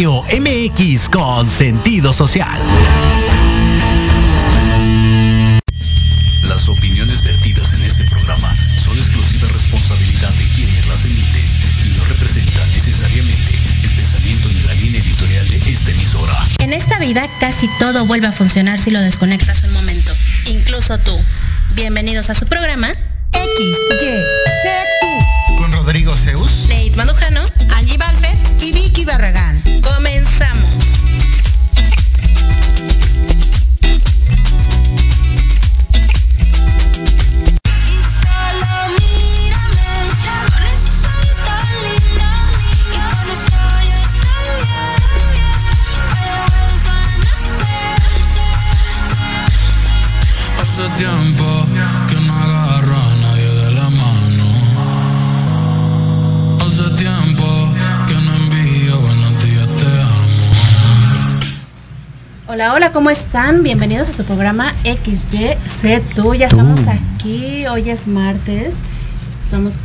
Radio MX con sentido social. Las opiniones vertidas en este programa son exclusiva responsabilidad de quienes las emiten y no representan necesariamente el pensamiento ni la línea editorial de esta emisora. En esta vida casi todo vuelve a funcionar si lo desconectas un momento, incluso tú. Bienvenidos a su programa X, Y, Z, Con Rodrigo Zeus. Nate Mandujano, Hola, hola, ¿cómo están? Bienvenidos a su programa XYZ. Tú, ya estamos aquí. Hoy es martes. Estamos.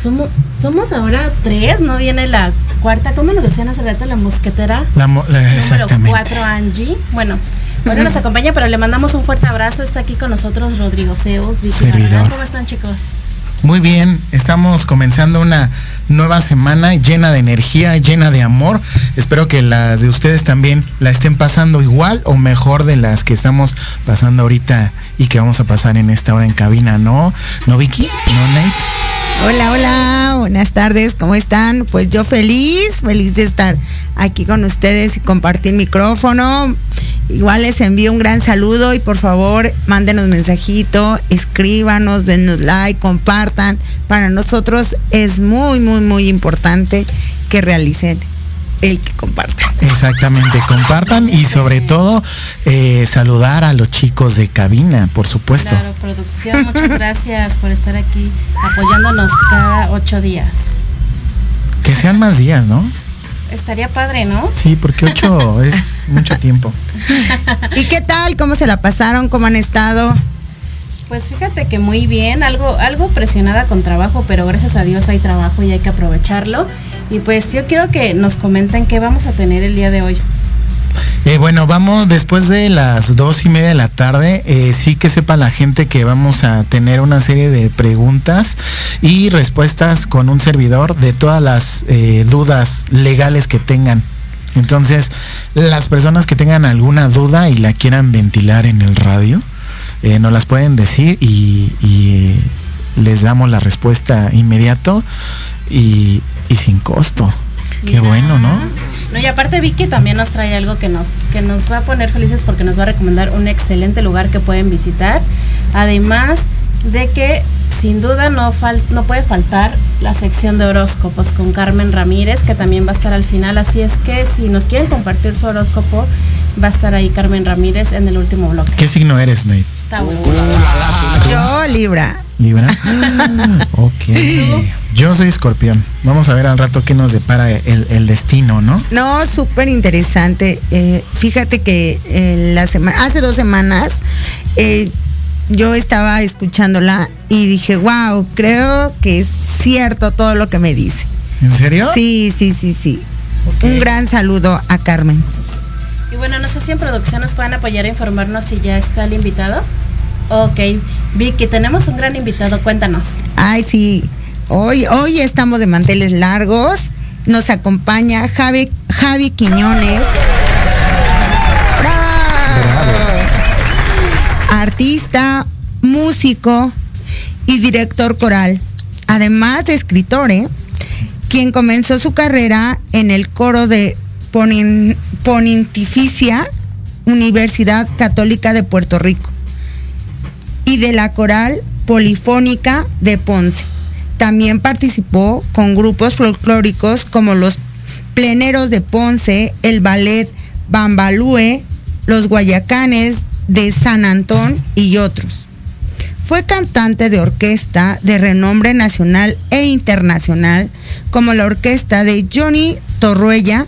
Somos, somos ahora tres, ¿no? Viene la cuarta. ¿Cómo nos decían hace rato? La mosquetera. La mo- la- Número cuatro, Angie. Bueno, hoy no nos acompaña, pero le mandamos un fuerte abrazo. Está aquí con nosotros Rodrigo Vicky. Barragán. ¿Cómo están, chicos? Muy bien, estamos comenzando una nueva semana llena de energía, llena de amor. Espero que las de ustedes también la estén pasando igual o mejor de las que estamos pasando ahorita y que vamos a pasar en esta hora en cabina, ¿no? ¿No, Vicky? ¿No, Nate? Hola, hola, buenas tardes, ¿cómo están? Pues yo feliz, feliz de estar aquí con ustedes y compartir micrófono. Igual les envío un gran saludo y por favor mándenos mensajito, escríbanos, denos like, compartan. Para nosotros es muy, muy, muy importante que realicen el que compartan. Exactamente, compartan y sobre todo eh, saludar a los chicos de cabina, por supuesto. Claro, producción, muchas gracias por estar aquí apoyándonos cada ocho días. Que sean más días, ¿no? Estaría padre, ¿no? Sí, porque ocho es mucho tiempo. ¿Y qué tal? ¿Cómo se la pasaron? ¿Cómo han estado? Pues fíjate que muy bien, algo, algo presionada con trabajo, pero gracias a Dios hay trabajo y hay que aprovecharlo. Y pues yo quiero que nos comenten qué vamos a tener el día de hoy. Eh, bueno, vamos después de las dos y media de la tarde. eh, sí que sepa la gente que vamos a tener una serie de preguntas y respuestas con un servidor de todas las eh, dudas legales que tengan. Entonces, las personas que tengan alguna duda y la quieran ventilar en el radio, nos las pueden decir y, y les damos la respuesta inmediato y, y sin costo. Qué bueno, ¿no? No, y aparte Vicky también nos trae algo que nos, que nos va a poner felices porque nos va a recomendar un excelente lugar que pueden visitar. Además de que sin duda no, fal- no puede faltar la sección de horóscopos con Carmen Ramírez, que también va a estar al final. Así es que si nos quieren compartir su horóscopo, va a estar ahí Carmen Ramírez en el último bloque. ¿Qué signo eres, Nate? Tauro. Yo, Libra. Libra. ok. Yo soy escorpión. Vamos a ver al rato qué nos depara el, el destino, ¿no? No, súper interesante. Eh, fíjate que eh, la semana, hace dos semanas eh, yo estaba escuchándola y dije, wow, creo que es cierto todo lo que me dice. ¿En serio? Sí, sí, sí, sí. Un gran saludo a Carmen. Y bueno, no sé si en producción nos pueden apoyar a informarnos si ya está el invitado. Ok, Vicky, tenemos un gran invitado, cuéntanos. Ay, sí. Hoy, hoy estamos de manteles largos. Nos acompaña Javi, Javi Quiñones. Artista, músico y director coral. Además de escritor, ¿eh? quien comenzó su carrera en el coro de Ponin- Pontificia Universidad Católica de Puerto Rico y de la coral polifónica de Ponce. También participó con grupos folclóricos como los Pleneros de Ponce, el Ballet Bambalúe, los Guayacanes de San Antón y otros. Fue cantante de orquesta de renombre nacional e internacional, como la orquesta de Johnny Torruella,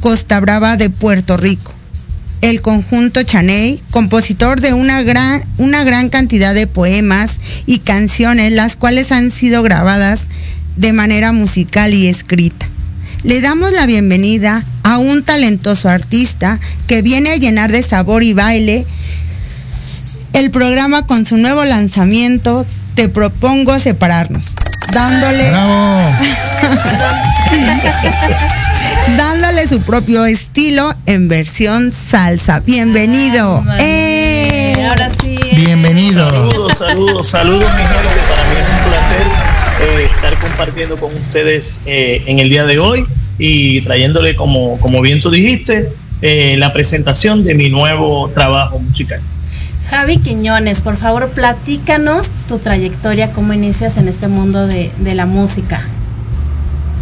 Costa Brava de Puerto Rico. El conjunto Chaney, compositor de una gran, una gran cantidad de poemas y canciones, las cuales han sido grabadas de manera musical y escrita. le damos la bienvenida a un talentoso artista que viene a llenar de sabor y baile el programa con su nuevo lanzamiento Te propongo separarnos, dándole Bravo. dándole su propio estilo en versión salsa. Bienvenido. Ándale. ¡Eh! Ahora sí. eh. Bienvenido. Saludos, saludos, saludos, mi gente. Para mí es un placer eh, estar compartiendo con ustedes eh, en el día de hoy y trayéndole, como, como bien tú dijiste, eh, la presentación de mi nuevo trabajo musical. Javi Quiñones, por favor, platícanos tu trayectoria, cómo inicias en este mundo de, de la música.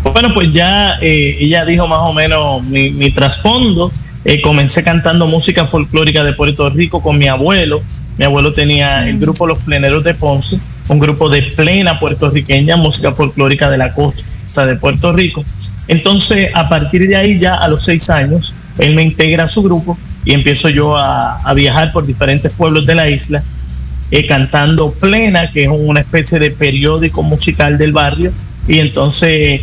Bueno, pues ya eh, ella dijo más o menos mi, mi trasfondo. Eh, comencé cantando música folclórica de Puerto Rico con mi abuelo. Mi abuelo tenía el grupo Los Pleneros de Ponce, un grupo de plena puertorriqueña, música folclórica de la costa de Puerto Rico. Entonces, a partir de ahí, ya a los seis años, él me integra a su grupo y empiezo yo a, a viajar por diferentes pueblos de la isla, eh, cantando plena, que es una especie de periódico musical del barrio. Y entonces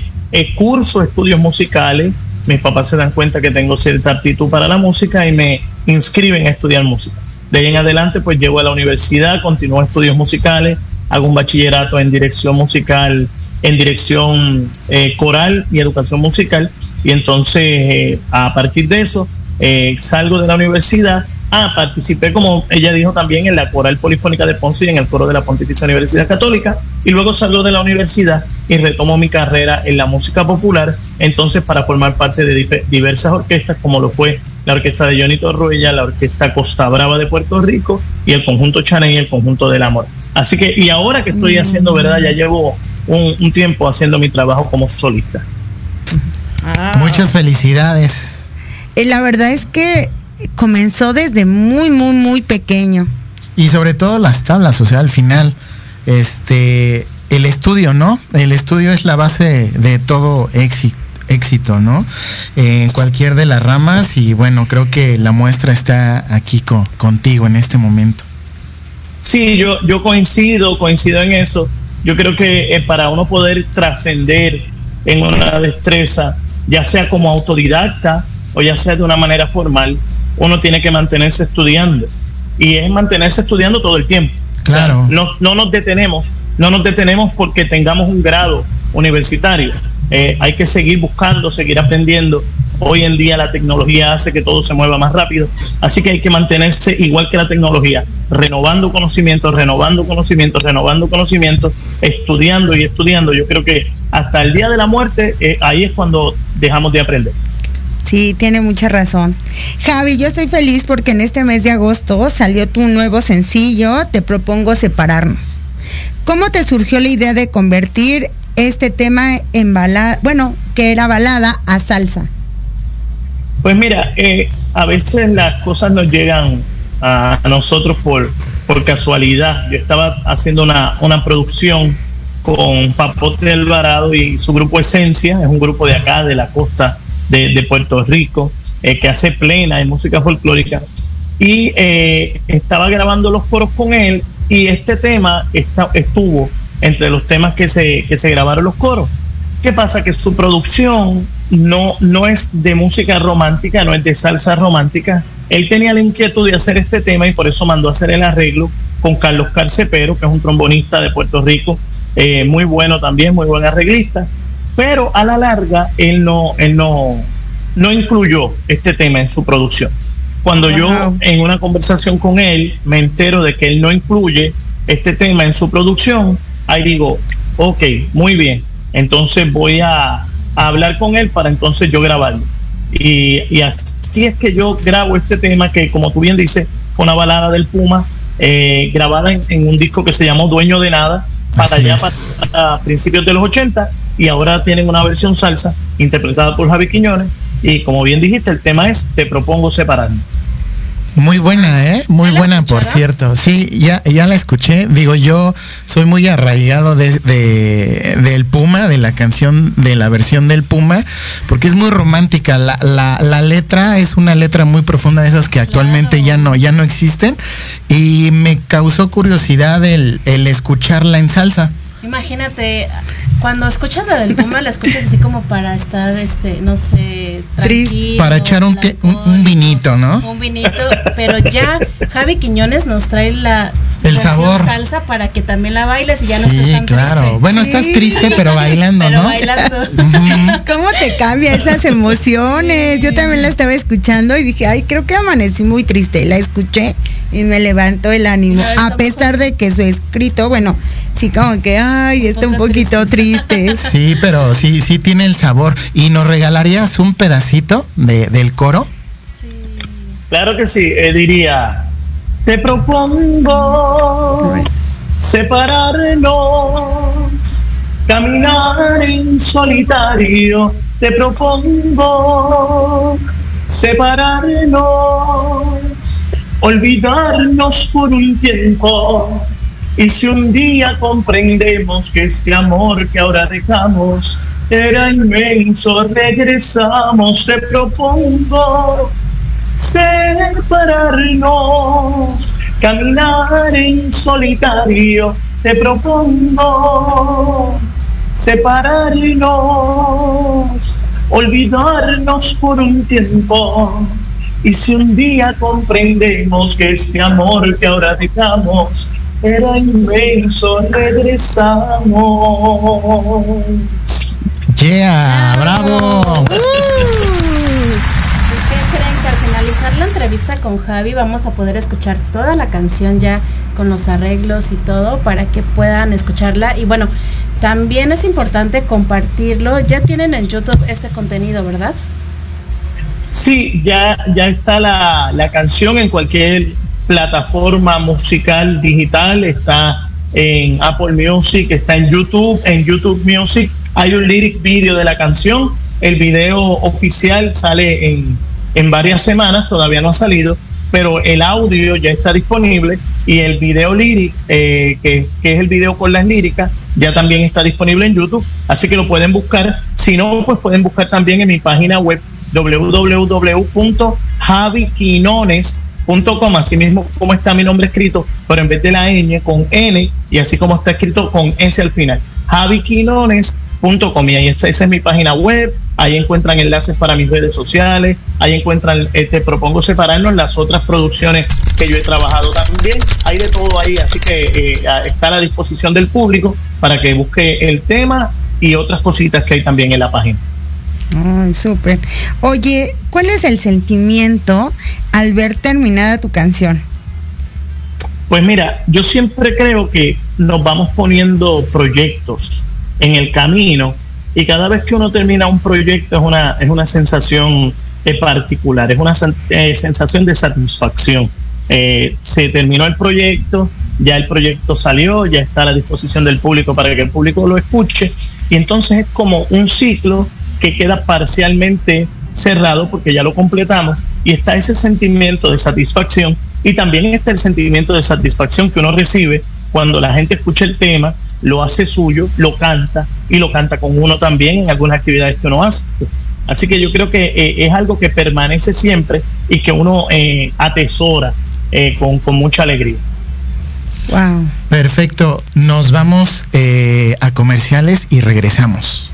curso estudios musicales. Mis papás se dan cuenta que tengo cierta aptitud para la música y me inscriben a estudiar música. De ahí en adelante, pues llego a la universidad, continúo estudios musicales, hago un bachillerato en dirección musical, en dirección eh, coral y educación musical. Y entonces, eh, a partir de eso, eh, salgo de la universidad. Ah, participé, como ella dijo también, en la Coral Polifónica de Ponce y en el coro de la Pontificia Universidad Católica. Y luego salgo de la universidad y retomo mi carrera en la música popular, entonces para formar parte de diversas orquestas, como lo fue la orquesta de Johnny Torruella, la orquesta Costa Brava de Puerto Rico y el conjunto Chaney y el conjunto del Amor. Así que, y ahora que estoy haciendo, ¿verdad? Ya llevo un, un tiempo haciendo mi trabajo como solista. Muchas felicidades. Eh, La verdad es que comenzó desde muy, muy, muy pequeño. Y sobre todo las tablas, o sea, al final, este, el estudio, ¿no? El estudio es la base de todo éxito éxito, ¿no? En cualquier de las ramas y bueno, creo que la muestra está aquí co- contigo en este momento. Sí, yo, yo coincido, coincido en eso. Yo creo que eh, para uno poder trascender en una destreza, ya sea como autodidacta o ya sea de una manera formal, uno tiene que mantenerse estudiando. Y es mantenerse estudiando todo el tiempo. Claro. O sea, no, no nos detenemos, no nos detenemos porque tengamos un grado universitario. Eh, hay que seguir buscando, seguir aprendiendo. Hoy en día la tecnología hace que todo se mueva más rápido, así que hay que mantenerse igual que la tecnología, renovando conocimientos, renovando conocimientos, renovando conocimientos, estudiando y estudiando. Yo creo que hasta el día de la muerte, eh, ahí es cuando dejamos de aprender. Sí, tiene mucha razón. Javi, yo estoy feliz porque en este mes de agosto salió tu nuevo sencillo, Te propongo separarnos. ¿Cómo te surgió la idea de convertir este tema en balada, bueno, que era balada, a salsa? Pues mira, eh, a veces las cosas nos llegan a, nosotros por, por casualidad. Yo estaba haciendo una, una producción con Papote Alvarado y su grupo Esencia, es un grupo de acá, de la costa de, Puerto Rico, eh, que hace plena en música folclórica. Y eh, estaba grabando los coros con él y este tema está, estuvo entre los temas que se, que se grabaron los coros. ¿Qué pasa? Que su producción no, no es de música romántica, no es de salsa romántica. Él tenía la inquietud de hacer este tema y por eso mandó a hacer el arreglo con Carlos Carcepero, que es un trombonista de Puerto Rico, eh, muy bueno también, muy buen arreglista. Pero a la larga él no, él no, no incluyó este tema en su producción. Cuando yo Wow. en una conversación con él me entero de que él no incluye este tema en su producción, ahí digo, ok, muy bien, entonces voy a, a hablar con él para entonces yo grabarlo. Y, y así es que yo grabo este tema que, como tú bien dices, fue una balada del Puma, eh, grabada en, en un disco que se llamó Dueño de Nada, para Así allá, es. para, principios de los 80, y ahora tienen una versión salsa interpretada por Javi Quiñones. Y como bien dijiste, el tema es Te propongo separarnos. Muy buena, ¿eh? Muy ¿Ya la buena, por cierto. Sí, ya, ya la escuché. Digo, yo soy muy arraigado de, de- del Puma, de la canción, de la versión del Puma, porque es muy romántica. La, la, la letra es una letra muy profunda de esas que actualmente Claro. ya no, ya no existen. Y me causó curiosidad el, el escucharla en salsa. Imagínate, cuando escuchas la del Puma, la escuchas así como para estar, este, no sé, tranquilo. Para echar un, te- un- vinito, ¿no? Un vinito, pero ya Javi Quiñones nos trae la El sabor. salsa para que también la bailes y ya no Sí, estés tan claro. triste. Bueno, estás triste, pero bailando, Pero ¿no? bailando. ¿Cómo te cambia esas emociones? Yo también la estaba escuchando y dije, ay, creo que amanecí muy triste. La escuché y me levantó el ánimo. A pesar de que su escrito, bueno, sí como que, ay, está un poquito triste. Sí, pero sí, sí tiene el sabor. ¿Y nos regalarías un pedacito de, del coro? Claro que sí, eh, diría, te propongo separarnos, caminar en solitario, te propongo separarnos, olvidarnos por un tiempo. Y si un día comprendemos que este amor que ahora dejamos era inmenso, regresamos, te propongo separarnos, caminar en solitario, te propongo separarnos, olvidarnos por un tiempo. Y si un día comprendemos que este amor que ahora dejamos era inmenso, regresamos. Yeah, bravo. ¿Y qué creen? Que al finalizar la entrevista con Javi vamos a poder escuchar toda la canción ya con los arreglos y todo para que puedan escucharla. Y bueno, también es importante compartirlo. Ya tienen en YouTube este contenido, ¿verdad? Sí, ya, ya está la, la canción en cualquier plataforma musical digital, está en Apple Music, está en YouTube, en YouTube Music. Hay un lyric video de la canción, el video oficial sale en, en varias semanas, todavía no ha salido, pero el audio ya está disponible y el video lyric, eh, que, que es el video con las líricas, ya también está disponible en YouTube, así que lo pueden buscar. Si no, pues pueden buscar también en mi página web www.javiquinones.com, así mismo como está mi nombre escrito, pero en vez de la ñ con N y así como está escrito con S al final. javiquinones.com y ahí esa es mi página web, ahí encuentran enlaces para mis redes sociales, ahí encuentran, te propongo separarnos las otras producciones que yo he trabajado también, hay de todo ahí, así que eh, está a la disposición del público para que busque el tema y otras cositas que hay también en la página. Súper. Oye, ¿cuál es el sentimiento al ver terminada tu canción? Pues mira, yo siempre creo que nos vamos poniendo proyectos en el camino y cada vez que uno termina un proyecto es una, es una sensación eh, particular, es una eh, sensación de satisfacción. Eh, se terminó el proyecto, ya el proyecto salió, ya está a la disposición del público para que el público lo escuche y entonces es como un ciclo que queda parcialmente cerrado porque ya lo completamos y está ese sentimiento de satisfacción y también está el sentimiento de satisfacción que uno recibe cuando la gente escucha el tema, lo hace suyo, lo canta y lo canta con uno también en algunas actividades que uno hace. Así que yo creo que eh, es algo que permanece siempre y que uno eh, atesora eh, con, con mucha alegría. Wow. Perfecto. Nos vamos eh, a comerciales y regresamos.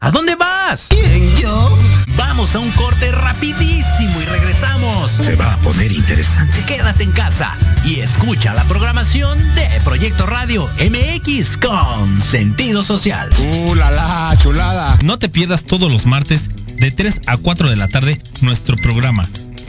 ¿A dónde vas? ¿Quién, yo? Vamos a un corte rapidísimo y regresamos. Se va a poner interesante. Quédate en casa y escucha la programación de Proyecto Radio MX con sentido social. ¡Uh, la, la, chulada! No te pierdas todos los martes de 3 a 4 de la tarde nuestro programa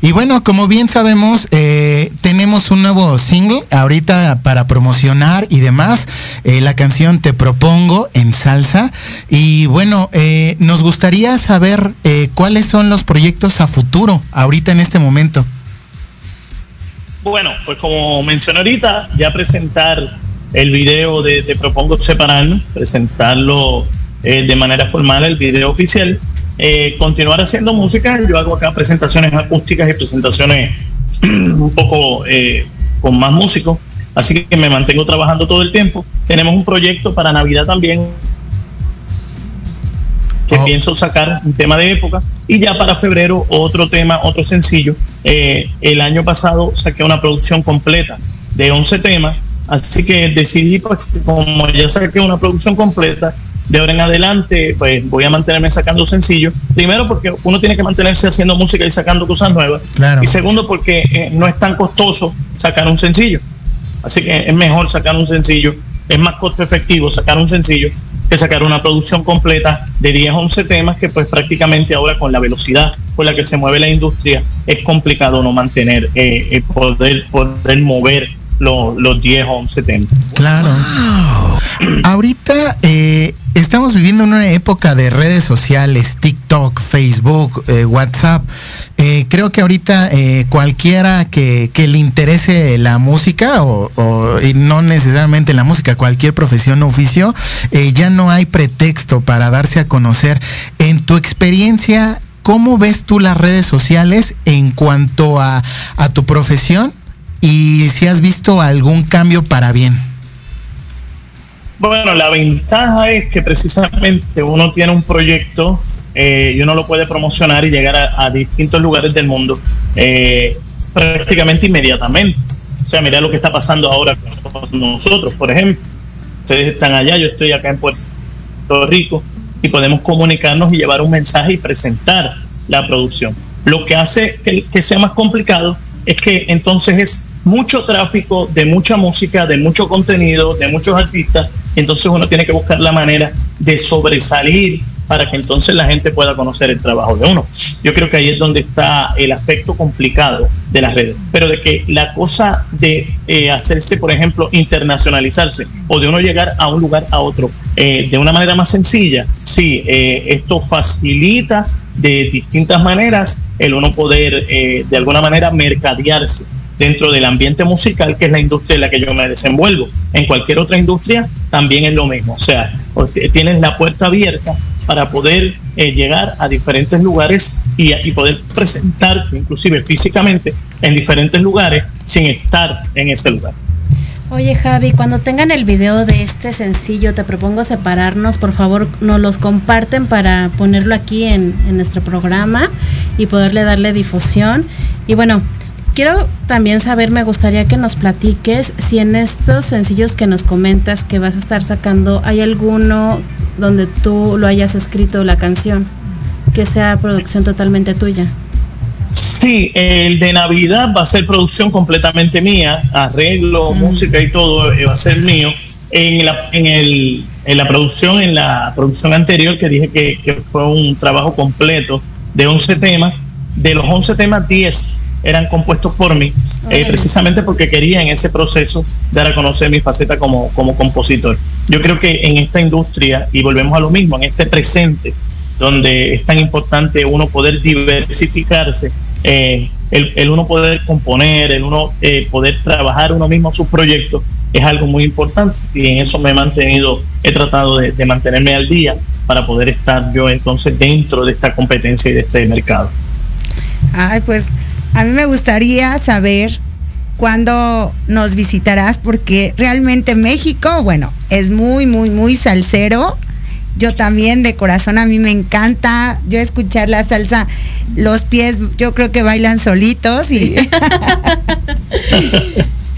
Y bueno, como bien sabemos, eh, tenemos un nuevo single ahorita para promocionar y demás. Eh, la canción Te Propongo en salsa. Y bueno, eh, nos gustaría saber cuáles son los proyectos a futuro ahorita en este momento. Bueno, pues como mencioné ahorita, ya presentar el video de Te Propongo Separarnos, presentarlo de manera formal, el video oficial. Eh, continuar haciendo música, yo hago acá presentaciones acústicas y presentaciones un poco eh, con más músicos, así que me mantengo trabajando todo el tiempo. Tenemos un proyecto para Navidad también que pienso sacar un tema de época y ya para febrero otro tema, otro sencillo. Eh, el año pasado saqué una producción completa de 11 temas, así que decidí, pues, como ya saqué una producción completa, de ahora en adelante, pues voy a mantenerme sacando sencillos. Primero porque uno tiene que mantenerse haciendo música y sacando cosas nuevas. Claro. Y segundo porque eh, no es tan costoso sacar un sencillo. Así que es mejor sacar un sencillo, es más costo efectivo sacar un sencillo que sacar una producción completa de 10, 11 temas que pues prácticamente ahora con la velocidad con la que se mueve la industria es complicado no mantener, eh, eh, poder, poder mover los, los 10 o 11 temas. Claro. Ahorita eh, estamos viviendo una época de redes sociales, TikTok, Facebook, eh, WhatsApp. Eh, creo que ahorita eh, cualquiera que, que le interese la música o, o- y no necesariamente la música, cualquier profesión o oficio, eh, ya no hay pretexto para darse a conocer. En tu experiencia, ¿cómo ves tú las redes sociales en cuanto a, a tu profesión? Y si has visto algún cambio para bien. Bueno, la ventaja es que precisamente uno tiene un proyecto eh, y uno lo puede promocionar y llegar a, distintos lugares del mundo eh, prácticamente inmediatamente. O sea, mira lo que está pasando ahora con nosotros, por ejemplo. Ustedes están allá, yo estoy acá en Puerto Rico y podemos comunicarnos y llevar un mensaje y presentar la producción. Lo que hace que, sea más complicado es que entonces es mucho tráfico de mucha música, de mucho contenido, de muchos artistas, entonces uno tiene que buscar la manera de sobresalir para que entonces la gente pueda conocer el trabajo de uno. Yo creo que ahí es donde está el aspecto complicado de las redes, pero de que la cosa de eh, hacerse, por ejemplo, internacionalizarse o de uno llegar a un lugar a otro eh, de una manera más sencilla, sí, eh, esto facilita de distintas maneras el uno poder eh, de alguna manera mercadearse dentro del ambiente musical, que es la industria en la que yo me desenvuelvo. En cualquier otra industria también es lo mismo. O sea, tienes la puerta abierta para poder eh, llegar a diferentes lugares y, y poder presentarte, inclusive físicamente, en diferentes lugares sin estar en ese lugar. Oye Javi, cuando tengan el video de este sencillo, te propongo separarnos, por favor nos los comparten para ponerlo aquí en, en nuestro programa y poderle darle difusión. Y bueno, quiero también saber, me gustaría que nos platiques si en estos sencillos que nos comentas que vas a estar sacando, hay alguno donde tú lo hayas escrito la canción, que sea producción totalmente tuya. Sí, el de Navidad va a ser producción completamente mía, arreglo, música y todo eh, va a ser mío. En la, en, el, en la producción, en la producción anterior que dije que, que fue un trabajo completo de 11 temas, de los 11 temas 10 eran compuestos por mí, eh, precisamente porque quería en ese proceso dar a conocer mi faceta como, como compositor. Yo creo que en esta industria, y volvemos a lo mismo, en este presente, donde es tan importante uno poder diversificarse, eh, el, el uno poder componer, el uno eh, poder trabajar uno mismo sus proyectos, es algo muy importante y en eso me he mantenido, he tratado de, de mantenerme al día para poder estar yo entonces dentro de esta competencia y de este mercado. Ay, pues a mí me gustaría saber cuándo nos visitarás, porque realmente México, bueno, es muy, muy, muy salsero. Yo también de corazón a mí me encanta yo escuchar la salsa, los pies yo creo que bailan solitos y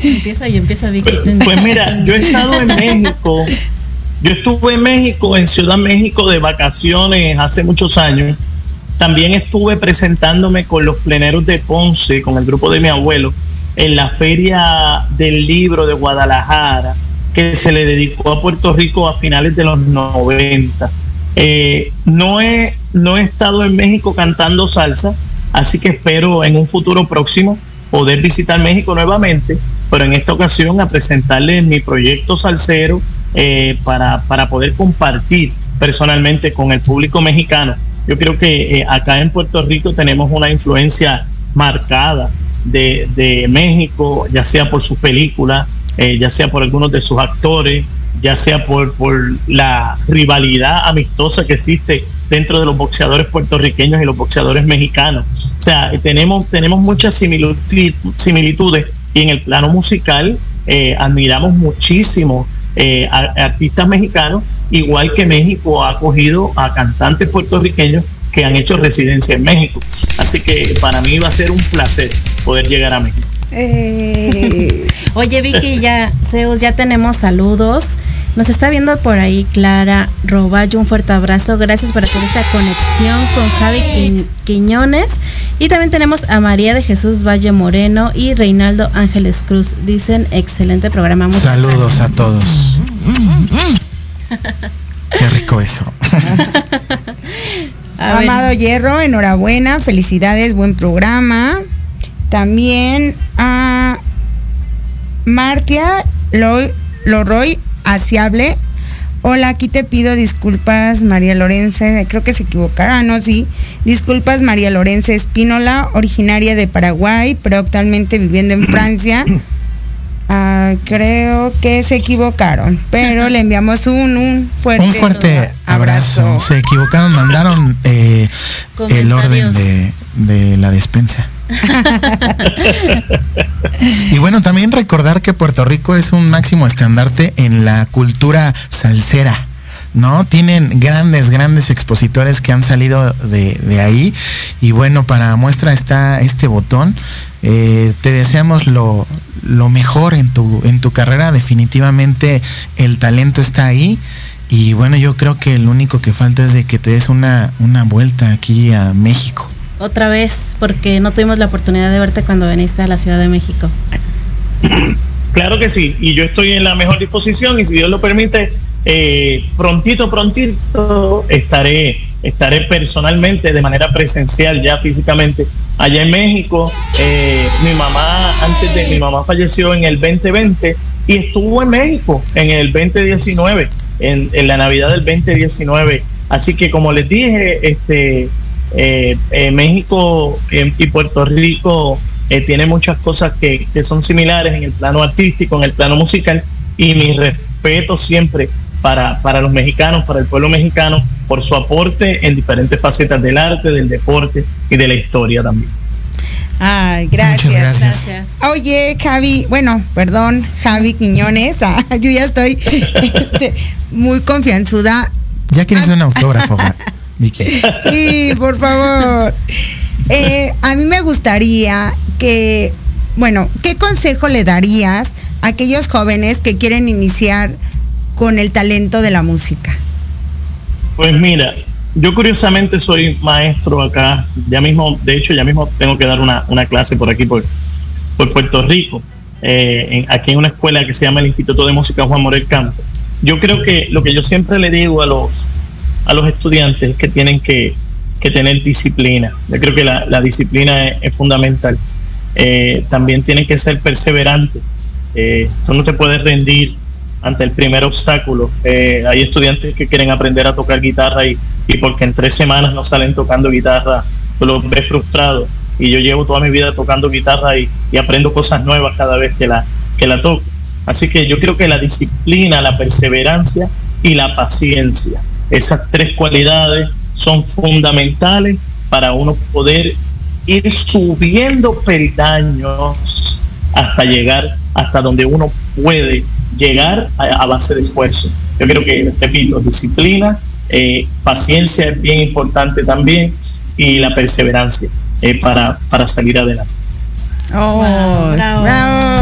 Empieza y empieza Vicky. Pues mira, yo he estado en México, yo estuve en México, en Ciudad México de vacaciones hace muchos años. También estuve presentándome con los pleneros de Ponce, con el grupo de mi abuelo, en la feria del libro de Guadalajara, que se le dedicó a Puerto Rico a finales de los 90. Eh, no, he, no he estado en México cantando salsa, así que espero en un futuro próximo poder visitar México nuevamente, pero en esta ocasión a presentarles mi proyecto salsero eh, para, para poder compartir personalmente con el público mexicano. Yo creo que eh, acá en Puerto Rico tenemos una influencia marcada de, de México, ya sea por sus películas, eh, ya sea por algunos de sus actores, ya sea por, por la rivalidad amistosa que existe dentro de los boxeadores puertorriqueños y los boxeadores mexicanos. O sea, tenemos, tenemos muchas similitu- similitudes y en el plano musical eh, admiramos muchísimo eh, a, a artistas mexicanos, igual que México ha acogido a cantantes puertorriqueños que han hecho residencia en México. Así que para mí va a ser un placer poder llegar a México. Eh, Oye, Vicky, ya, Zeus, ya tenemos saludos. Nos está viendo por ahí Clara Roballo, un fuerte abrazo. Gracias por hacer esta conexión con Javi Qui- Quiñones. Y también tenemos a María de Jesús Valle Moreno y Reinaldo Ángeles Cruz. Dicen, excelente programa. Muchas Saludos a todos. Qué rico eso. Amado Hierro, enhorabuena, felicidades, buen programa. También a Martia Loy- Loroy Aciable. Hola, aquí te pido disculpas, María Lorenza, creo que se equivocaron, ah, no, sí. Disculpas, María Lorenza Espínola, originaria de Paraguay, pero actualmente viviendo en Francia. Ah, creo que se equivocaron, pero le enviamos un, un fuerte, Un fuerte abrazo. Se equivocaron, mandaron eh, el orden de, de la despensa. Y bueno, también recordar que Puerto Rico es un máximo estandarte en la cultura salsera. ¿No? Tienen grandes, grandes expositores que han salido de, ahí. Y bueno, para muestra está este botón. Eh, te deseamos lo, lo mejor en tu, en tu carrera. Definitivamente el talento está ahí. Y bueno, yo creo que lo único que falta es de que te des una, una vuelta aquí a México. Otra vez, porque no tuvimos la oportunidad de verte cuando viniste a la Ciudad de México. Claro que sí, y yo estoy en la mejor disposición y si Dios lo permite, eh, prontito, prontito estaré, estaré personalmente, de manera presencial, ya físicamente, allá en México. Eh, mi mamá, antes de mi mamá falleció en el 2020 y estuvo en México en el 2019, en, en la Navidad del 2019. Así que como les dije, este eh, eh, México eh, y Puerto Rico eh, tiene muchas cosas que, que son similares en el plano artístico, en el plano musical, y mi respeto siempre para, para los mexicanos, para el pueblo mexicano, por su aporte en diferentes facetas del arte, del deporte y de la historia también. Ay, gracias. Oye, Javi, bueno, perdón, Javi Quiñones, ah, yo ya estoy este, muy confianzuda. Ya quieres un autógrafo. Sí, por favor. Eh, a mí me gustaría que bueno, ¿qué consejo le darías a aquellos jóvenes que quieren iniciar con el talento de la música? Pues mira, yo curiosamente soy maestro acá, ya mismo, de hecho ya mismo tengo que dar una, una clase por aquí, por, por Puerto Rico, eh, en- aquí en una escuela que se llama el Instituto de Música Juan Morel Campos. Yo creo que lo que yo siempre le digo a los, a los estudiantes es que tienen que, que tener disciplina. Yo creo que la, la disciplina es, es fundamental. Eh, también tienen que ser perseverantes. Eh, tú no te puedes rendir ante el primer obstáculo. Eh, hay estudiantes que quieren aprender a tocar guitarra y, y porque en tres semanas no salen tocando guitarra, tú los ves frustrados. Y yo llevo toda mi vida tocando guitarra y, y aprendo cosas nuevas cada vez que la, que la toco. Así que yo creo que la disciplina, la perseverancia y la paciencia, esas tres cualidades son fundamentales para uno poder ir subiendo peldaños hasta llegar hasta donde uno puede llegar a, a base de esfuerzo. Yo creo que, repito, disciplina, eh, paciencia es bien importante también y la perseverancia eh, para, para salir adelante. Oh, bravo. bravo.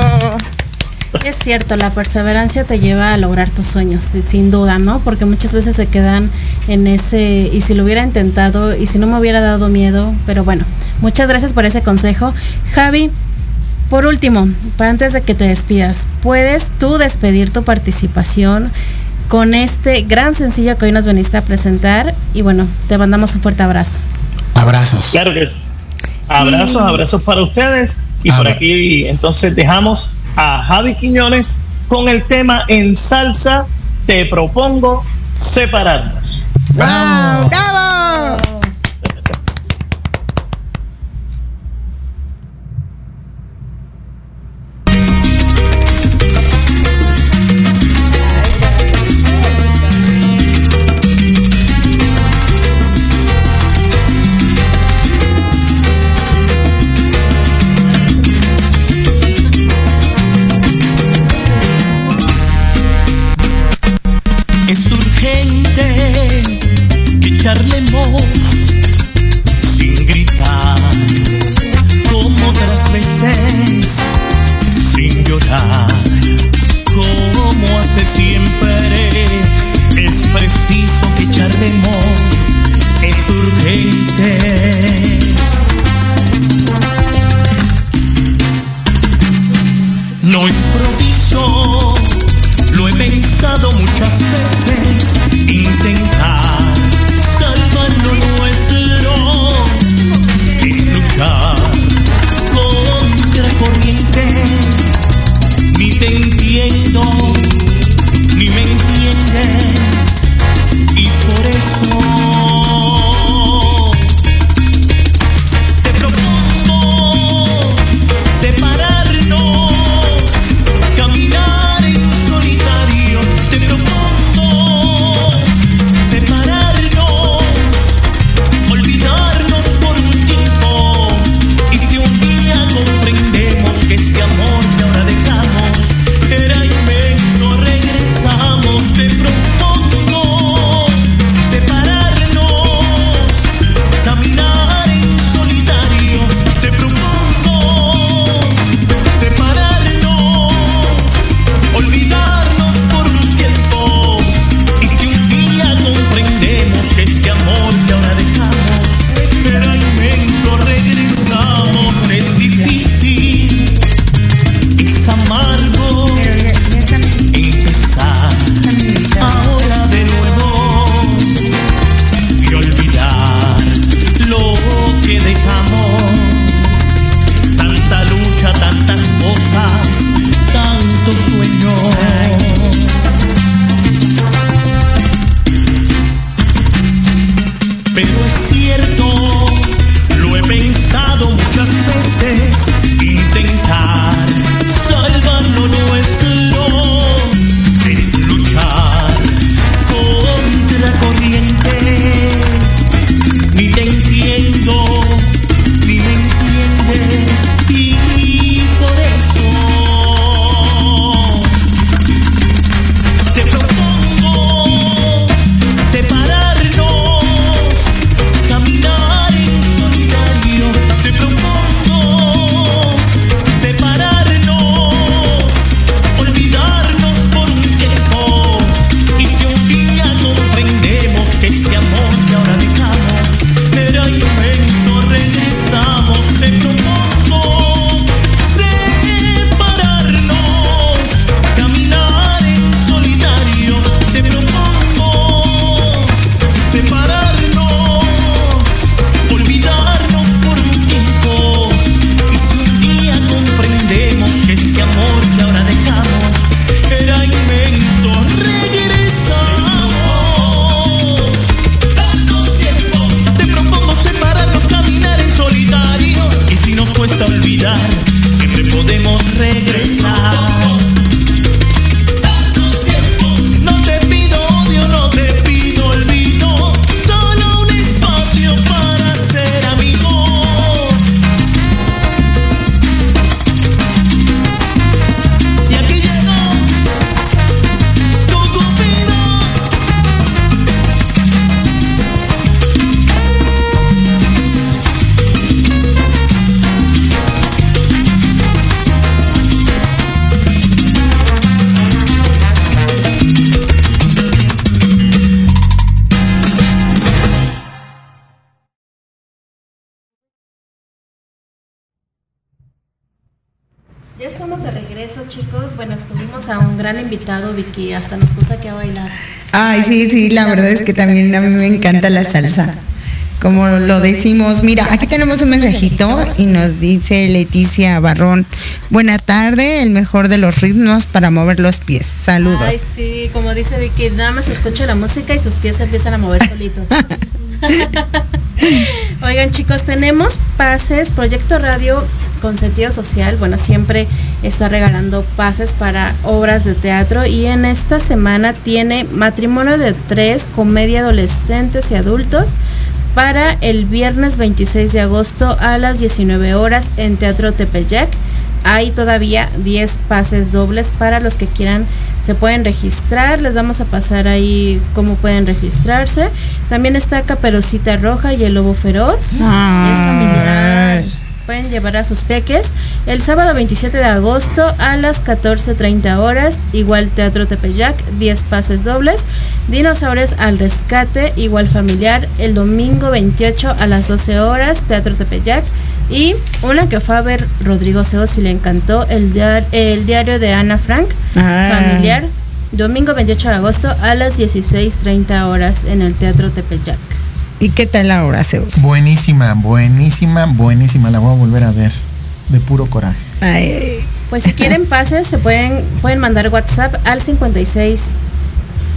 Es cierto, la perseverancia te lleva a lograr tus sueños, sin duda, ¿no? Porque muchas veces se quedan en ese, y si lo hubiera intentado, y si no me hubiera dado miedo, pero bueno, muchas gracias por ese consejo. Javi, por último, para antes de que te despidas, ¿puedes tú despedir tu participación con este gran sencillo que hoy nos veniste a presentar? Y bueno, te mandamos un fuerte abrazo. Abrazos. Claro que sí. Abrazos, abrazos para ustedes. Y por aquí entonces dejamos a Javi Quiñones con el tema en salsa. Te propongo separarnos. ¡Bravo! ¡Bravo! Regreso, chicos. Bueno, estuvimos a un gran invitado, Vicky. Hasta nos puso aquí a bailar. Ay, sí, sí, la verdad es que también a mí me encanta la salsa. Como lo decimos, mira, aquí tenemos un mensajito y nos dice Leticia Barrón, buena tarde, el mejor de los ritmos para mover los pies. Saludos. Ay, sí, como dice Vicky, nada más escucha la música y sus pies se empiezan a mover solitos. Oigan, chicos, tenemos pases, Proyecto Radio con sentido social. Bueno, siempre está regalando pases para obras de teatro y en esta semana tiene Matrimonio de Tres, Comedia Adolescentes y Adultos para el viernes 26 de agosto a las 19 horas en Teatro Tepeyac. Hay todavía 10 pases dobles para los que quieran se pueden registrar, les vamos a pasar ahí cómo pueden registrarse. También está Caperucita Roja y el Lobo Feroz. Ah. Es familiar. Pueden llevar a sus peques. El sábado 27 de agosto a las 14.30 horas, igual Teatro Tepeyac, 10 pases dobles. Dinosaurios al rescate, igual familiar. El domingo 28 a las 12 horas, Teatro Tepeyac. Y una que fue a ver Rodrigo Seo si le encantó, el, diar- el diario de Ana Frank, Ah. familiar. Domingo 28 de agosto a las 16.30 horas en el Teatro Tepeyac. ¿Y qué tal la hora, Zeus? Buenísima, buenísima, buenísima. La voy a volver a ver. De puro coraje. Ay, Pues si quieren pases, se pueden, pueden mandar WhatsApp al 56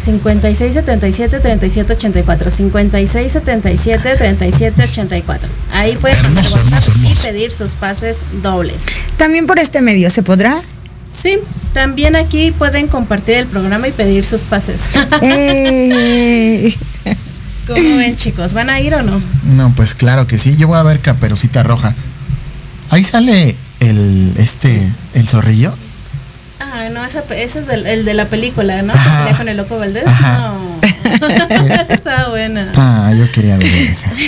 56 77 37 84 56 77 37 84 ahí pueden mandar WhatsApp y pedir sus pases dobles También por este medio, ¿se podrá? sí también aquí pueden compartir el programa y pedir sus pases Eh, ¿cómo ven chicos? ¿van a ir o no? No, pues claro que sí. Yo voy a ver Caperucita Roja. Ahí sale el, este, el zorrillo. Ah, no, esa, ese es del- el de la película, ¿no? Que salía con el loco Valdés. Ajá. No. esa estaba buena. Ah, yo quería ver esa.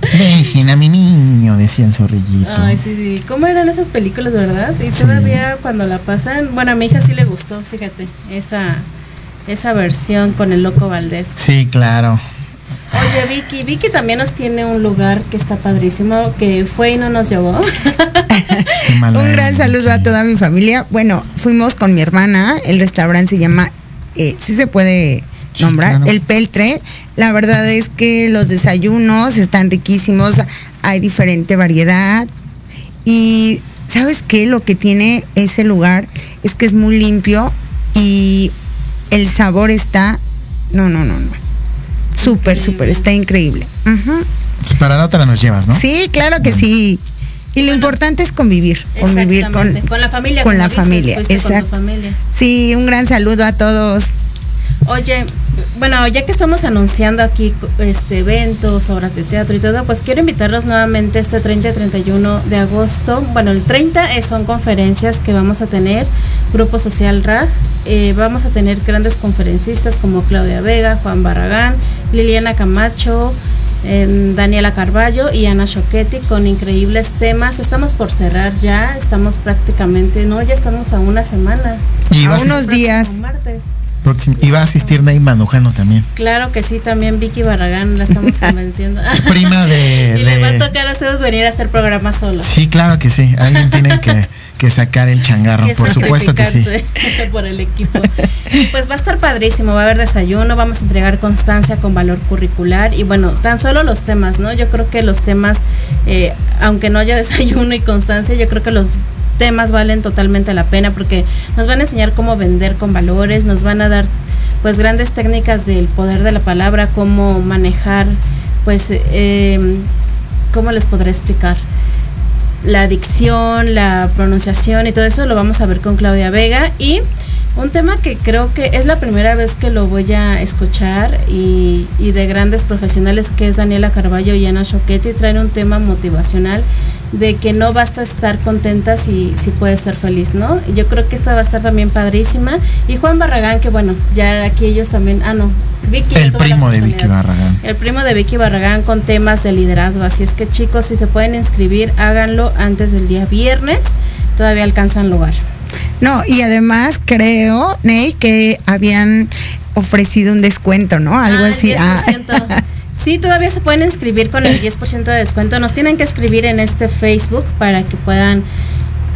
Dejen a mi niño, decía el zorrillito. Ay, sí, sí. ¿Cómo eran esas películas, verdad? Y todavía cuando la pasan, bueno, a mi hija sí le gustó, fíjate, esa, esa versión con el loco Valdés. Sí, claro. Oye, Vicky, Vicky también nos tiene un lugar que está padrísimo, que fue y no nos llevó. Un gran saludo a toda mi familia. Bueno, fuimos con mi hermana. El restaurante se llama, eh, sí se puede Sí, nombrar, claro. El Peltre. La verdad es que los desayunos están riquísimos. Hay diferente variedad. Y ¿sabes qué? Lo que tiene ese lugar es que es muy limpio y el sabor está, no, no, no, no. Súper, súper, está increíble. Ujú. Pues para la otra nos llevas, ¿no? Sí, claro que sí. Y lo importante es convivir, convivir con, con la familia. con la dices, familia, fuiste con tu exacto. familia. Sí, un gran saludo a todos. Oye, bueno, ya que estamos anunciando aquí este eventos, obras de teatro y todo, pues quiero invitarlos nuevamente este 30 y 31 de agosto. Bueno, el 30 es- son conferencias que vamos a tener, Grupo Social RAG. eh, vamos a tener grandes conferencistas como Claudia Vega, Juan Barragán, Liliana Camacho, em, Daniela Carballo y Ana Choquetti con increíbles temas. Estamos por cerrar ya, estamos prácticamente, no, ya estamos a una semana. Y A vas, unos días. Martes. Próximo- y va a asistir Ney Mandujano también. Claro que sí, también Vicky Barragán la estamos convenciendo. Prima de- y le va a de- tocar a ustedes venir a hacer programa solo. Sí, claro que sí. Alguien tiene que, que sacar el changarro. Que Por supuesto que sí. por el equipo. Pues va a estar padrísimo, va a haber desayuno, vamos a entregar constancia con valor curricular y bueno, tan solo los temas, ¿no? Yo creo que los temas, eh, aunque no haya desayuno y constancia, yo creo que los temas valen totalmente la pena porque nos van a enseñar cómo vender con valores, nos van a dar pues grandes técnicas del poder de la palabra, cómo manejar, pues, eh, ¿cómo les podré explicar? la dicción, la pronunciación y todo eso lo vamos a ver con Claudia Vega y un tema que creo que es la primera vez que lo voy a escuchar y, de grandes profesionales que es Daniela Carballo y Ana Choquetti traen un tema motivacional de que no basta estar contenta si, si puedes ser feliz, ¿no? Yo creo que esta va a estar también padrísima. Y Juan Barragán, que bueno, ya aquí ellos también, ah no, Vicky. El primo de Vicky. Barragán. El primo de Vicky Barragán con temas de liderazgo. Así es que chicos, si se pueden inscribir, háganlo antes del día viernes. Todavía alcanzan lugar. No, y además creo, Ney, que habían ofrecido un descuento, ¿no? Algo Ah, así. Ah. 10%. Sí, todavía se pueden inscribir con el 10% de descuento. Nos tienen que escribir en este Facebook para que puedan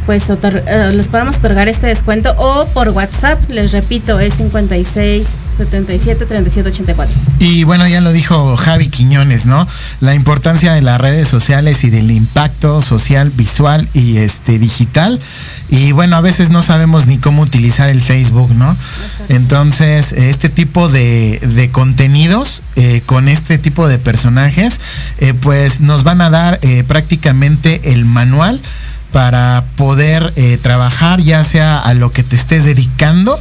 pues eh, les podamos otorgar este descuento o por WhatsApp, les repito, es 56 77 37 84. Y bueno, ya lo dijo Javi Quiñones, ¿no? La importancia de las redes sociales y del impacto social, visual y este digital. Y bueno, a veces no sabemos ni cómo utilizar el Facebook, ¿no? Entonces, este tipo de, de contenidos eh, con este tipo de personajes, eh, pues nos van a dar eh, prácticamente el manual para poder eh, trabajar ya sea a lo que te estés dedicando,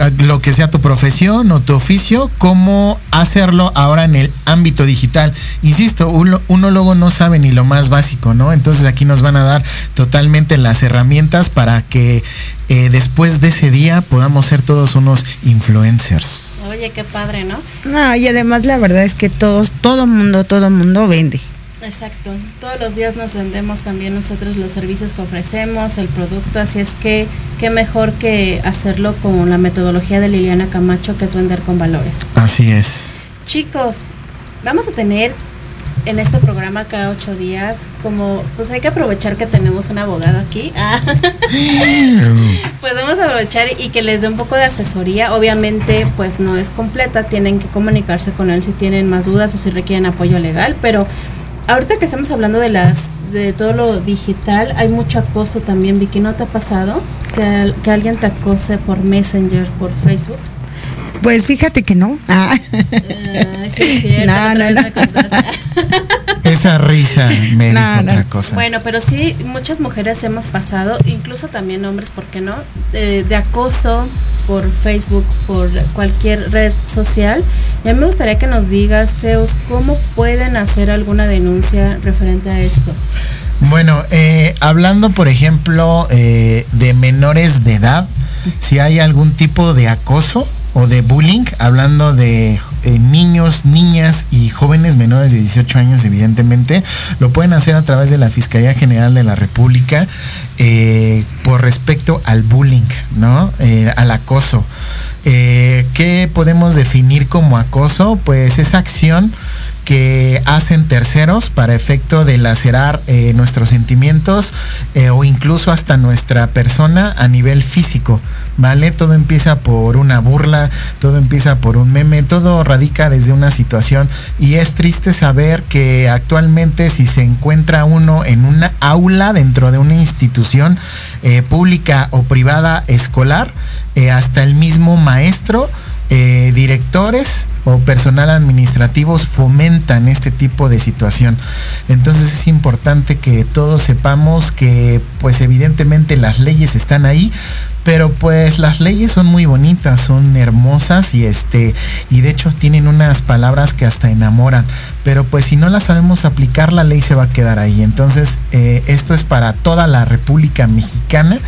a lo que sea tu profesión o tu oficio, cómo hacerlo ahora en el ámbito digital. Insisto, uno, uno luego no sabe ni lo más básico, ¿no? Entonces aquí nos van a dar totalmente las herramientas para que eh, después de ese día podamos ser todos unos influencers. Oye, qué padre, ¿no? No, y además la verdad es que todos, todo mundo, todo mundo vende. Exacto. Todos los días nos vendemos también nosotros los servicios que ofrecemos, el producto, así es que qué mejor que hacerlo con la metodología de Liliana Camacho, que es vender con valores. Así es. Chicos, vamos a tener en este programa cada ocho días, como pues hay que aprovechar que tenemos un abogado aquí. Ah. pues vamos a aprovechar y que les dé un poco de asesoría. Obviamente, pues no es completa, tienen que comunicarse con él si tienen más dudas o si requieren apoyo legal, pero ahorita que estamos hablando de las de todo lo digital, hay mucho acoso también, Vicky, ¿no te ha pasado que, que alguien te acose por Messenger, por Facebook? Pues fíjate que no. Ah. Ay, sí es cierto, No, no. Esa risa me No, dijo no. otra cosa. Bueno, pero sí, muchas mujeres hemos pasado, incluso también hombres, ¿por qué no? De, de acoso por Facebook, por cualquier red social. Y a mí me gustaría que nos digas, Zeus, cómo pueden hacer alguna denuncia referente a esto. Bueno, eh, hablando por ejemplo eh, de menores de edad, si hay algún tipo de acoso o de bullying, hablando de eh, niños, niñas y jóvenes menores de 18 años, evidentemente, lo pueden hacer a través de la Fiscalía General de la República eh, por respecto al bullying, ¿no? Eh, al acoso. ¿Qué podemos definir como acoso? Pues esa acción que hacen terceros para efecto de lacerar nuestros sentimientos o incluso hasta nuestra persona a nivel físico, ¿vale? Todo empieza por una burla, todo empieza por un meme, todo radica desde una situación y es triste saber que actualmente si se encuentra uno en una aula dentro de una institución eh, pública o privada escolar, eh, hasta el mismo maestro, eh, directores o personal administrativos fomentan este tipo de situación. Entonces es importante que todos sepamos que pues evidentemente las leyes están ahí, pero pues las leyes son muy bonitas, son hermosas y este y de hecho tienen unas palabras que hasta enamoran, pero pues si no las sabemos aplicar la ley se va a quedar ahí. Entonces eh, esto es para toda la República Mexicana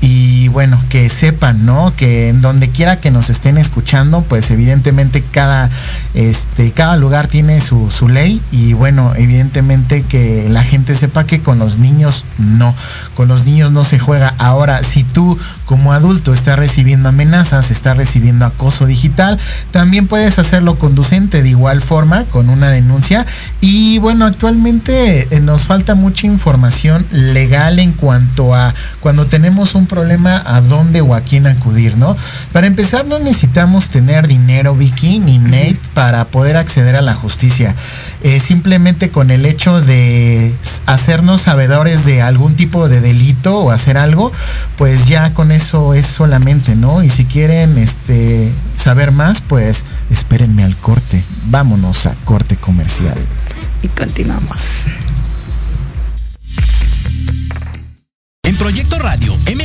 y bueno, que sepan, ¿no? Que en donde quiera que nos estén escuchando, pues evidentemente cada, este, cada lugar tiene su, su ley y bueno, evidentemente que la gente sepa que con los niños no, con los niños no se juega. Ahora, si tú como adulto estás recibiendo amenazas, estás recibiendo acoso digital, también puedes hacerlo conducente de igual forma con una denuncia y bueno, actualmente eh, nos falta mucha información legal en cuanto a cuando tenemos un problema a dónde o a quién acudir, ¿no? Para empezar no necesitamos tener dinero, Vicky, ni Nate para poder acceder a la justicia. Eh, simplemente con el hecho de hacernos sabedores de algún tipo de delito o hacer algo, pues ya con eso es solamente, ¿no? Y si quieren este saber más, pues espérenme al corte. Vámonos a corte comercial. Y continuamos. En Proyecto Radio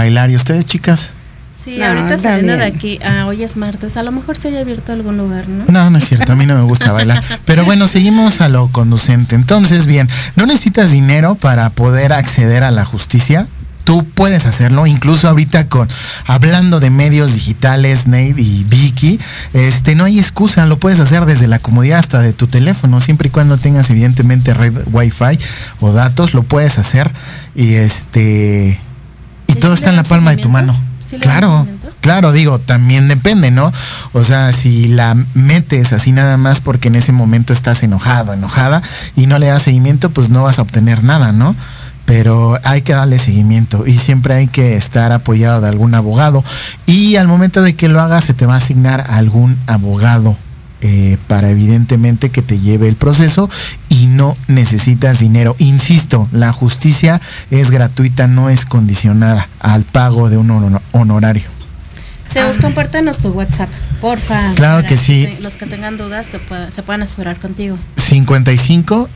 Bailar. ¿Y ustedes, chicas? Sí, No, ahorita saliendo de aquí, ah, hoy es martes, a lo mejor se haya abierto algún lugar, ¿no? No, no es cierto, a mí no me gusta bailar. Pero bueno, seguimos a lo conducente. Entonces, bien, no necesitas dinero para poder acceder a la justicia. Tú puedes hacerlo, incluso ahorita con hablando de medios digitales, Nate y Vicky, este no hay excusa, lo puedes hacer desde la comodidad hasta de tu teléfono, siempre y cuando tengas evidentemente red Wi-Fi o datos, lo puedes hacer y este y ¿Y todo está en la palma de tu mano. ¿Sí le dan claro, claro, digo, también depende, ¿no? O sea, si la metes así nada más porque en ese momento estás enojado, enojada y no le das seguimiento, pues no vas a obtener nada, ¿no? Pero hay que darle seguimiento y siempre hay que estar apoyado de algún abogado y al momento de que lo hagas se te va a asignar algún abogado eh, para evidentemente que te lleve el proceso y no necesitas dinero. Insisto, la justicia es gratuita, no es condicionada al pago de un honor- honorario. Zeus, compártenos tu WhatsApp, porfa. Claro que sí. Los que tengan dudas te se puedan asesorar contigo. 55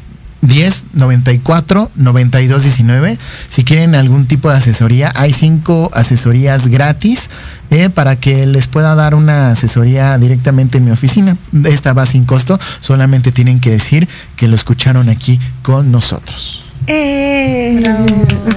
10 94 92 19. Si quieren algún tipo de asesoría, hay cinco asesorías gratis eh, para que les pueda dar una asesoría directamente en mi oficina. Esta va sin costo, solamente tienen que decir que lo escucharon aquí con nosotros. Eh.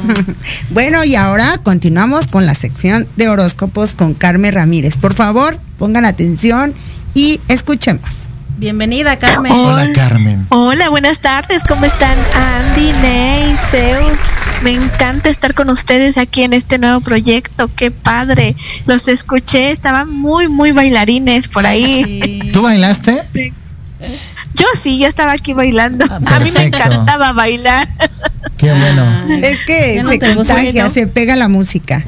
bueno, y ahora continuamos con la sección de horóscopos con Carmen Ramírez. Por favor, pongan atención y escuchemos. Bienvenida, Carmen. Hola Carmen. Hola, buenas tardes, ¿cómo están? Andy, Ney, Zeus. Me encanta estar con ustedes aquí en este nuevo proyecto, qué padre. Los escuché, estaban muy, muy bailarines por ahí. ¿Tú bailaste? Yo sí, yo estaba aquí bailando. A mí me encantaba bailar. Qué bueno. Es que no se contagia, ¿no? se pega la música.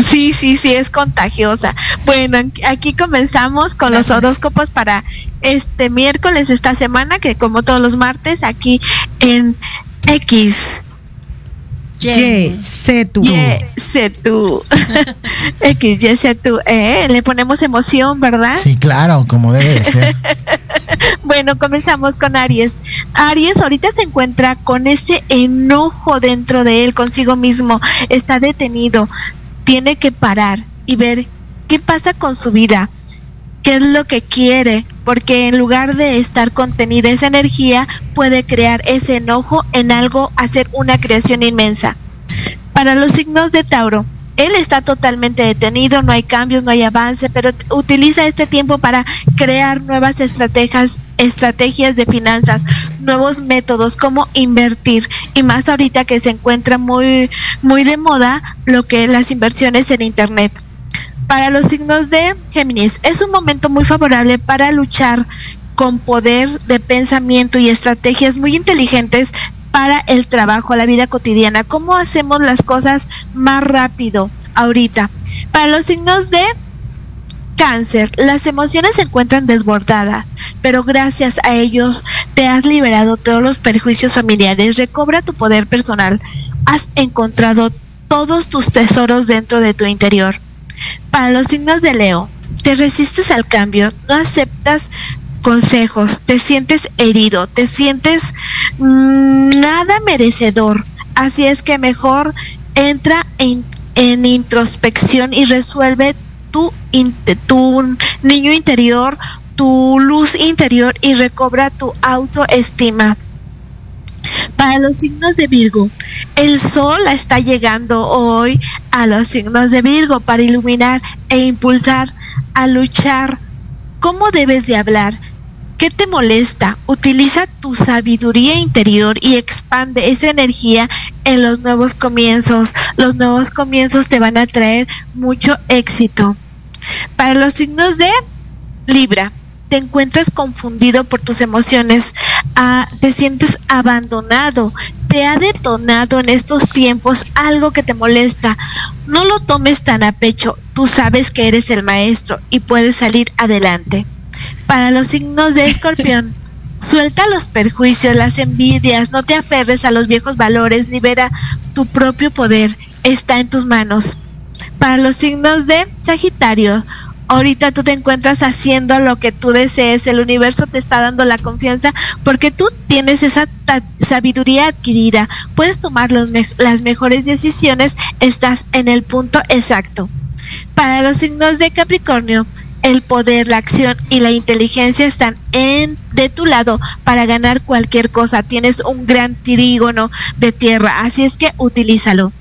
Sí, sí, sí, es contagiosa. Bueno, aquí- aquí comenzamos con los horóscopos para este miércoles de esta semana, que como todos los martes, aquí en X. Y, sé tú. Y, sé tú. X, tú. Eh, le ponemos emoción, ¿verdad? Sí, claro, como debe de ser. Bueno, comenzamos con Aries. Aries ahorita se encuentra con ese enojo dentro de él, consigo mismo. Está detenido. Tiene que parar y ver qué pasa con su vida. ¿Qué es lo que quiere? Porque en lugar de estar contenida esa energía, puede crear ese enojo en algo, hacer una creación inmensa. Para los signos de Tauro, él está totalmente detenido, no hay cambios, no hay avance, pero utiliza este tiempo para crear nuevas estrategias, estrategias de finanzas, nuevos métodos, cómo invertir y más ahorita que se encuentra muy muy de moda lo que es las inversiones en internet. Para los signos de Géminis, es un momento muy favorable para luchar con poder de pensamiento y estrategias muy inteligentes para el trabajo, la vida cotidiana. ¿Cómo hacemos las cosas más rápido ahorita? Para los signos de cáncer, las emociones se encuentran desbordadas, pero gracias a ellos te has liberado todos los perjuicios familiares, recobra tu poder personal, has encontrado todos tus tesoros dentro de tu interior. Para los signos de Leo, te resistes al cambio, no aceptas consejos, te sientes herido, te sientes mm, nada merecedor. Así es que mejor entra en, en introspección y resuelve tu, in- tu niño interior, tu luz interior y recobra tu autoestima. Para los signos de Virgo, el sol está llegando hoy a los signos de Virgo para iluminar e impulsar a luchar. ¿Cómo debes de hablar? ¿Qué te molesta? Utiliza tu sabiduría interior y expande esa energía en los nuevos comienzos. Los nuevos comienzos te van a traer mucho éxito. Para los signos de Libra, te encuentras confundido por tus emociones, ah, te sientes abandonado, te ha detonado en estos tiempos algo que te molesta. No lo tomes tan a pecho, tú sabes que eres el maestro y puedes salir adelante. Para los signos de escorpión, suelta los perjuicios, las envidias, no te aferres a los viejos valores, libera tu propio poder, está en tus manos. Para los signos de Sagitario, ahorita tú te encuentras haciendo lo que tú desees, el universo te está dando la confianza porque tú tienes esa sabiduría adquirida, puedes tomar los las mejores decisiones, estás en el punto exacto. Para los signos de Capricornio, el poder, la acción y la inteligencia están en de tu lado para ganar cualquier cosa. Tienes un gran trígono de tierra, así es que utilízalo.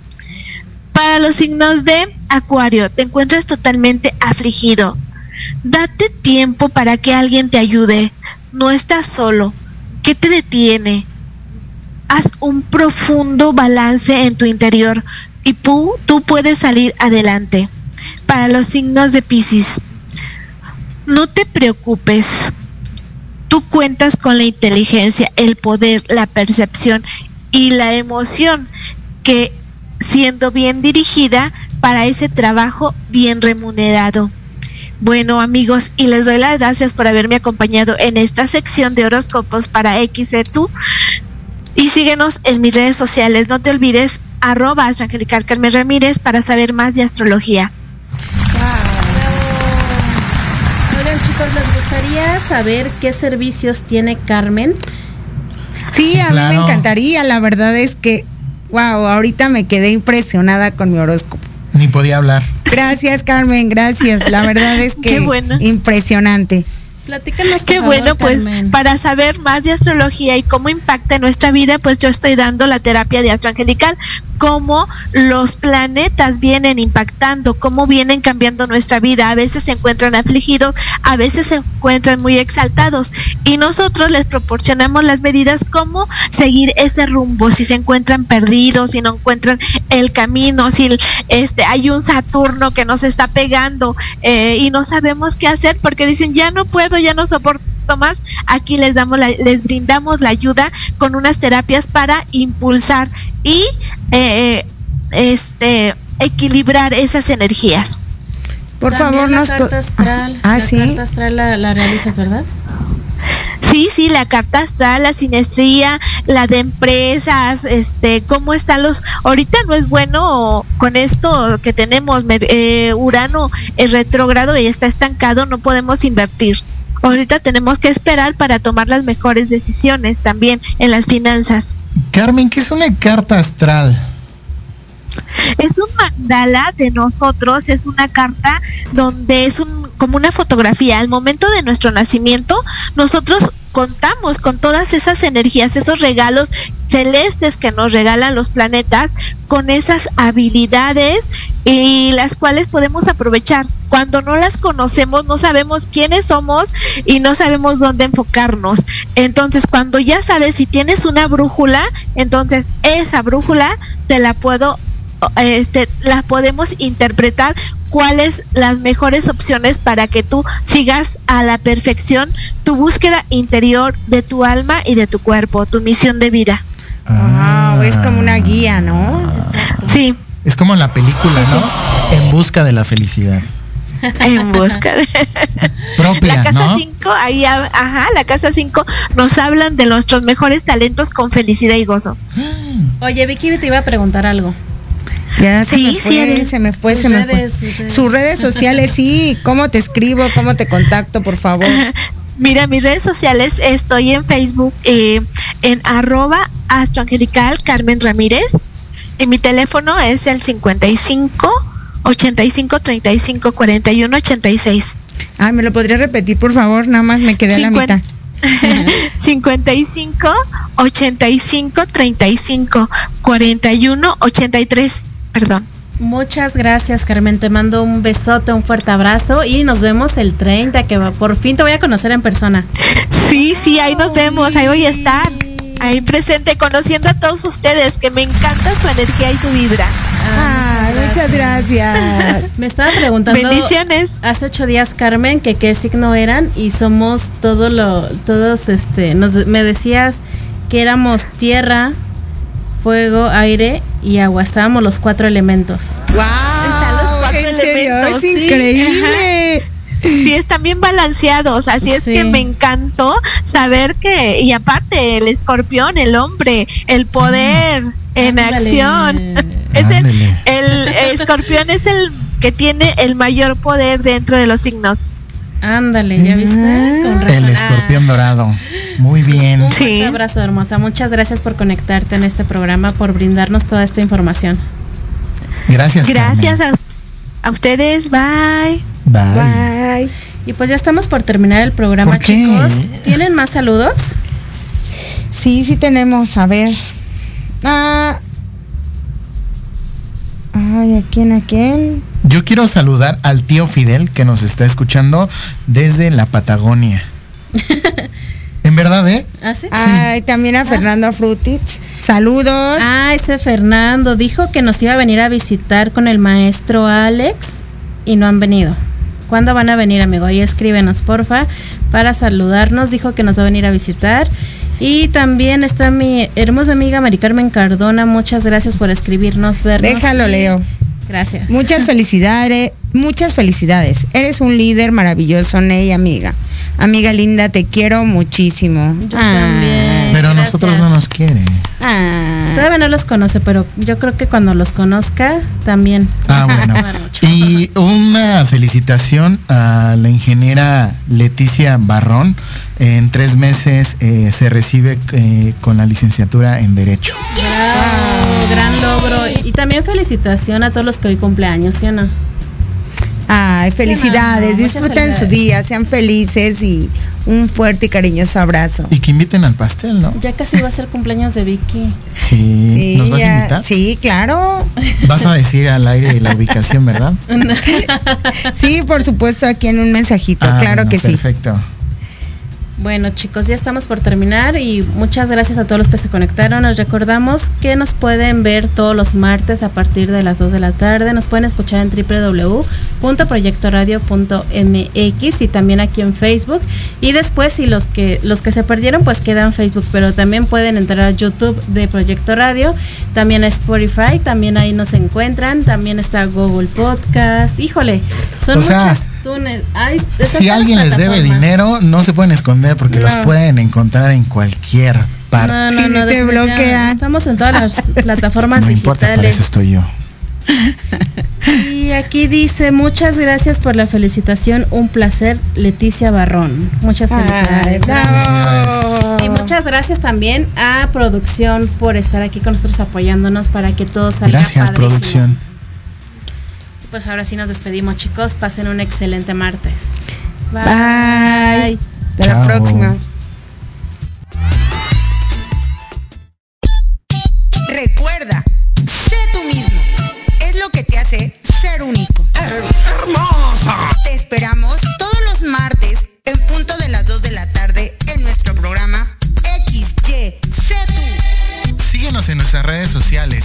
Para los signos de Acuario, te encuentras totalmente afligido. Date tiempo para que alguien te ayude. No estás solo. ¿Qué te detiene? Haz un profundo balance en tu interior y tú, tú puedes salir adelante. Para los signos de Pisces, no te preocupes. Tú cuentas con la inteligencia, el poder, la percepción y la emoción que siendo bien dirigida para ese trabajo bien remunerado. Bueno amigos, y les doy las gracias por haberme acompañado en esta sección de horóscopos para XETU. Y síguenos en mis redes sociales. No te olvides, arroba Angelical Carmen Ramírez para saber más de astrología. Oigan chicos, ¿les gustaría saber qué servicios tiene Carmen? Sí, Sí, a mí me encantaría. La verdad es que, wow, ahorita me quedé impresionada con mi horóscopo. Ni podía hablar. Gracias, Carmen, gracias. La verdad es que Qué bueno. impresionante. Platícanos, por Qué favor, bueno, pues Carmen. para saber más de astrología y cómo impacta en nuestra vida, pues yo estoy dando la terapia de astroangelical, cómo los planetas vienen impactando, cómo vienen cambiando nuestra vida. A veces se encuentran afligidos, a veces se encuentran muy exaltados y nosotros les proporcionamos las medidas cómo seguir ese rumbo, si se encuentran perdidos, si no encuentran el camino, si este hay un Saturno que nos está pegando eh, y no sabemos qué hacer porque dicen ya no puedo, ya no soporto más, aquí les damos la- les brindamos la ayuda con unas terapias para impulsar y eh, este equilibrar esas energías. Por También favor, la nos carta astral. Ah, la sí. carta astral la, la realizas, ¿verdad? Sí, sí, la carta astral, la sinestría, la de empresas, este, cómo están los. Ahorita no es bueno con esto que tenemos, eh, Urano es retrógrado y está estancado, no podemos invertir. Ahorita tenemos que esperar para tomar las mejores decisiones también en las finanzas. Carmen, ¿qué es una carta astral? Es un mandala de nosotros, es una carta donde es un como una fotografía. Al momento de nuestro nacimiento, nosotros contamos con todas esas energías, esos regalos celestes que nos regalan los planetas, con esas habilidades y las cuales podemos aprovechar. Cuando no las conocemos, no sabemos quiénes somos y no sabemos dónde enfocarnos. Entonces, cuando ya sabes si tienes una brújula, entonces esa brújula te la puedo este, las podemos interpretar cuáles las mejores opciones para que tú sigas a la perfección tu búsqueda interior de tu alma y de tu cuerpo, tu misión de vida. Wow, es como una guía, ¿no? Sí, Es como la película, ¿no? En busca de la felicidad. en busca de Propia, la casa ¿no? 5, ahí ajá, la casa 5 nos hablan de nuestros mejores talentos con felicidad y gozo. Oye, Vicky te iba a preguntar algo. Ya se Sí, me sí, fue, Adel. se me fue, Sus se me redes, fue. sus redes. Sus redes sociales, sí. ¿Cómo te escribo? ¿Cómo te contacto, por favor? Mira, mis redes sociales, estoy en Facebook eh, en arroba astroangelical Carmen Ramírez. Y mi teléfono es el 55 85 35 41 86. Ay, ¿me lo podría repetir, por favor? Nada más me quedé a la mitad. 55 85 35 41 83. Perdón. Muchas gracias, Carmen. Te mando un besote, un fuerte abrazo y nos vemos el 30, que va, por fin te voy a conocer en persona. Sí, sí, ahí nos vemos, ahí voy a estar. Ahí presente, conociendo a todos ustedes, que me encanta su energía y su vibra. Ay, muchas gracias. Me estaba preguntando Bendiciones. hace ocho días, Carmen, que qué signo eran y somos todo lo, todos, este, nos, me decías que éramos tierra, fuego, aire y agua. Estábamos los cuatro elementos. Wow, Están los cuatro ¿en serio? elementos, Es sí. increíble. Sí, están bien balanceados, así es Sí. que me encantó saber que, y aparte, el escorpión, el hombre, el poder en Ándale. acción. Es el, el escorpión es el que tiene el mayor poder dentro de los signos. Ándale, ¿ya viste? Con razón. El escorpión dorado. Muy bien. Un abrazo, hermosa. Muchas gracias por conectarte en este programa, por brindarnos toda esta información. Gracias. Gracias a, a ustedes. Bye. Bye. Bye. Y pues ya estamos por terminar el programa, ¿Por qué? chicos. ¿Tienen más saludos? Sí, sí tenemos. A ver. Ah. Ay, ¿a quién, a quién? Yo quiero saludar al tío Fidel que nos está escuchando desde la Patagonia. en verdad, ¿eh? ¿Ah, sí? Ay, también a Fernando Frutis. Saludos. Ah, ese Fernando dijo que nos iba a venir a visitar con el maestro Alex y no han venido. ¿Cuándo van a venir, amigo? Ahí escríbenos, porfa, para saludarnos. Dijo que nos va a venir a visitar. Y también está mi hermosa amiga Mari Carmen Cardona. Muchas gracias por escribirnos, vernos. Déjalo, y- Leo. Gracias. Muchas felicidades, muchas felicidades. Eres un líder maravilloso, Ney, amiga. Amiga linda, te quiero muchísimo. Yo también. Pero a nosotros no nos quiere. Ah. Todavía no los conoce, pero yo creo que cuando los conozca también. Ah, bueno. Y una felicitación a la ingeniera Leticia Barrón. En tres meses eh, se recibe eh, con la licenciatura en Derecho. Bravo, gran logro. Y también felicitación a todos los que hoy cumpleaños, ¿sí o no? Ay, felicidades, disfruten su día, sean felices y un fuerte y cariñoso abrazo. Y que inviten al pastel, ¿no? Ya casi va a ser cumpleaños de Vicky. Sí. ¿Nos vas a invitar? Sí, claro. Vas a decir al aire la ubicación, ¿verdad? Sí, por supuesto, aquí en un mensajito, Ah, claro bueno, que sí. Perfecto. Bueno chicos, ya estamos por terminar y muchas gracias a todos los que se conectaron. Les recordamos que nos pueden ver todos los martes a partir de las 2 de la tarde. Nos pueden escuchar en www.proyectoradio.mx y también aquí en Facebook. Y después si los que los que se perdieron pues quedan en Facebook, pero también pueden entrar a YouTube de Proyecto Radio, también a Spotify, también ahí nos encuentran, también está Google Podcast. Híjole, son O muchas. Si alguien les debe dinero, no se pueden esconder porque los pueden encontrar en cualquier parte. No, no, no, Te bloquean. Estamos en todas las plataformas No importa, para eso estoy yo. Y aquí dice, muchas gracias por la felicitación, un placer, Leticia Barrón. Muchas felicidades. Y muchas gracias también a producción por estar aquí con nosotros apoyándonos para que todo salga Gracias, padrísimo. producción. Pues ahora sí nos despedimos, chicos. Pasen un excelente martes. Bye. Hasta la próxima. Recuerda, sé tú mismo. Es lo que te hace ser único. hermosa! Te esperamos todos los martes en punto de las 2 de la tarde en nuestro programa XYZ. Síguenos en nuestras redes sociales,